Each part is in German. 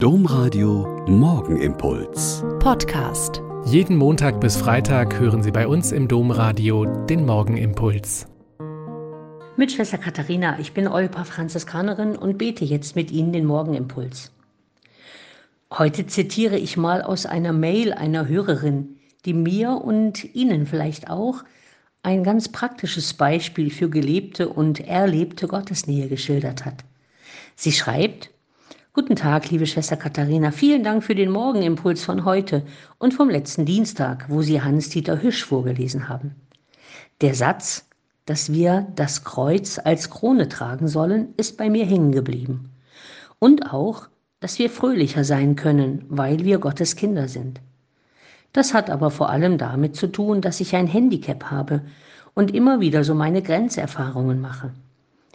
Domradio Morgenimpuls. Podcast. Jeden Montag bis Freitag hören Sie bei uns im Domradio den Morgenimpuls. Mit Schwester Katharina, ich bin Olpa Franziskanerin und bete jetzt mit Ihnen den Morgenimpuls. Heute zitiere ich mal aus einer Mail einer Hörerin, die mir und Ihnen vielleicht auch ein ganz praktisches Beispiel für gelebte und erlebte Gottesnähe geschildert hat. Sie schreibt, Guten Tag, liebe Schwester Katharina. Vielen Dank für den Morgenimpuls von heute und vom letzten Dienstag, wo Sie Hans-Dieter Hüsch vorgelesen haben. Der Satz, dass wir das Kreuz als Krone tragen sollen, ist bei mir hängen geblieben. Und auch, dass wir fröhlicher sein können, weil wir Gottes Kinder sind. Das hat aber vor allem damit zu tun, dass ich ein Handicap habe und immer wieder so meine Grenzerfahrungen mache.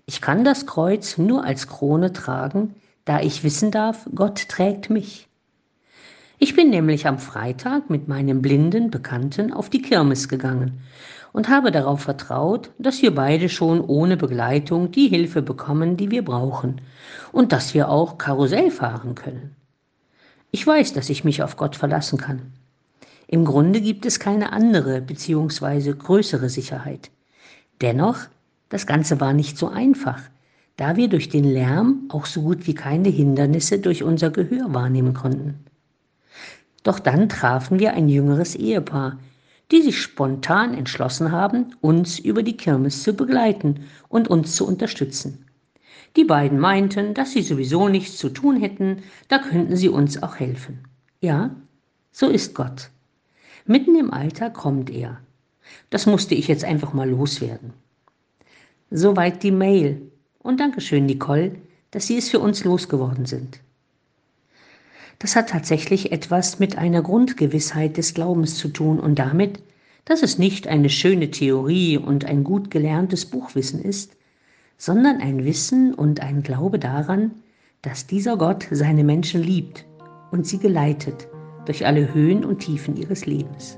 Ich kann das Kreuz nur als Krone tragen, da ich wissen darf, Gott trägt mich. Ich bin nämlich am Freitag mit meinem blinden Bekannten auf die Kirmes gegangen und habe darauf vertraut, dass wir beide schon ohne Begleitung die Hilfe bekommen, die wir brauchen und dass wir auch Karussell fahren können. Ich weiß, dass ich mich auf Gott verlassen kann. Im Grunde gibt es keine andere bzw. größere Sicherheit. Dennoch, das Ganze war nicht so einfach, da wir durch den Lärm auch so gut wie keine Hindernisse durch unser Gehör wahrnehmen konnten. Doch dann trafen wir ein jüngeres Ehepaar, die sich spontan entschlossen haben, uns über die Kirmes zu begleiten und uns zu unterstützen. Die beiden meinten, dass sie sowieso nichts zu tun hätten, da könnten sie uns auch helfen. Ja, so ist Gott. Mitten im Alter kommt er. Das musste ich jetzt einfach mal loswerden. Soweit die Mail, und Dankeschön, Nicole, dass Sie es für uns losgeworden sind. Das hat tatsächlich etwas mit einer Grundgewissheit des Glaubens zu tun und damit, dass es nicht eine schöne Theorie und ein gut gelerntes Buchwissen ist, sondern ein Wissen und ein Glaube daran, dass dieser Gott seine Menschen liebt und sie geleitet durch alle Höhen und Tiefen ihres Lebens.